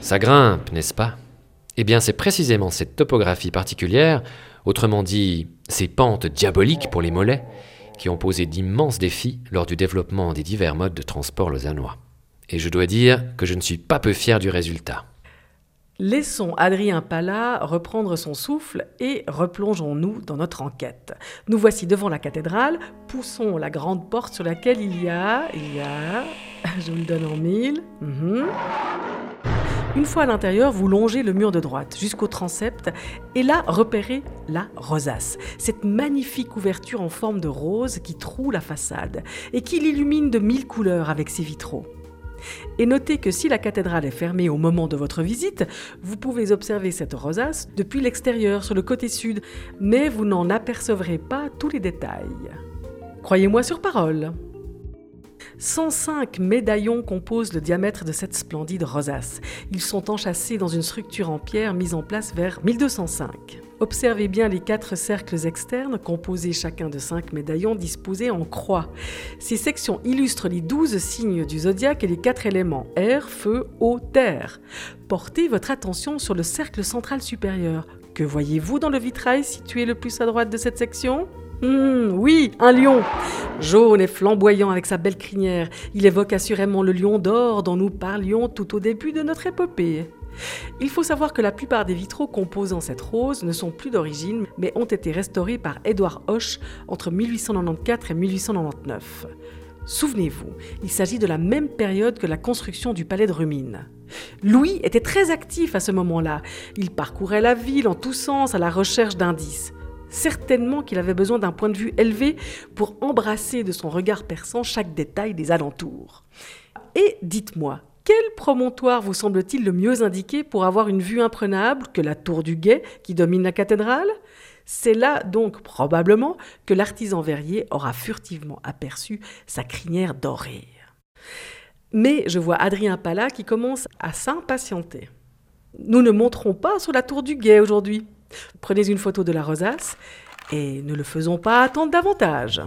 Ça grimpe, n'est-ce pas? Eh bien, c'est précisément cette topographie particulière, autrement dit, ces pentes diaboliques pour les mollets, qui ont posé d'immenses défis lors du développement des divers modes de transport lausannois. Et je dois dire que je ne suis pas peu fier du résultat. Laissons Adrien Pala reprendre son souffle et replongeons-nous dans notre enquête. Nous voici devant la cathédrale, poussons la grande porte sur laquelle il y a, il y a, je vous le donne en mille. Mhm. Une fois à l'intérieur, vous longez le mur de droite jusqu'au transept et là repérez la rosace, cette magnifique ouverture en forme de rose qui troue la façade et qui l'illumine de mille couleurs avec ses vitraux. Et notez que si la cathédrale est fermée au moment de votre visite, vous pouvez observer cette rosace depuis l'extérieur sur le côté sud, mais vous n'en apercevrez pas tous les détails. Croyez-moi sur parole. 105 médaillons composent le diamètre de cette splendide rosace. Ils sont enchâssés dans une structure en pierre mise en place vers 1205. Observez bien les quatre cercles externes composés chacun de cinq médaillons disposés en croix. Ces sections illustrent les douze signes du zodiaque et les quatre éléments air, feu, eau, terre. Portez votre attention sur le cercle central supérieur. Que voyez-vous dans le vitrail situé le plus à droite de cette section? Hum, oui, un lion. Jaune et flamboyant avec sa belle crinière, il évoque assurément le lion d'or dont nous parlions tout au début de notre épopée. Il faut savoir que la plupart des vitraux composant cette rose ne sont plus d'origine, mais ont été restaurés par Édouard Hoche entre 1894 et 1899. Souvenez-vous, il s'agit de la même période que la construction du palais de Rumine. Louis était très actif à ce moment-là. Il parcourait la ville en tous sens à la recherche d'indices. Certainement qu'il avait besoin d'un point de vue élevé pour embrasser de son regard perçant chaque détail des alentours. Et dites-moi, quel promontoire vous semble-t-il le mieux indiqué pour avoir une vue imprenable que la tour du Guet qui domine la cathédrale? C'est là donc probablement que l'artisan verrier aura furtivement aperçu sa crinière dorée. Mais je vois Adrien Pala qui commence à s'impatienter. Nous ne monterons pas sur la tour du Guet aujourd'hui. Prenez une photo de la rosace et ne le faisons pas attendre davantage.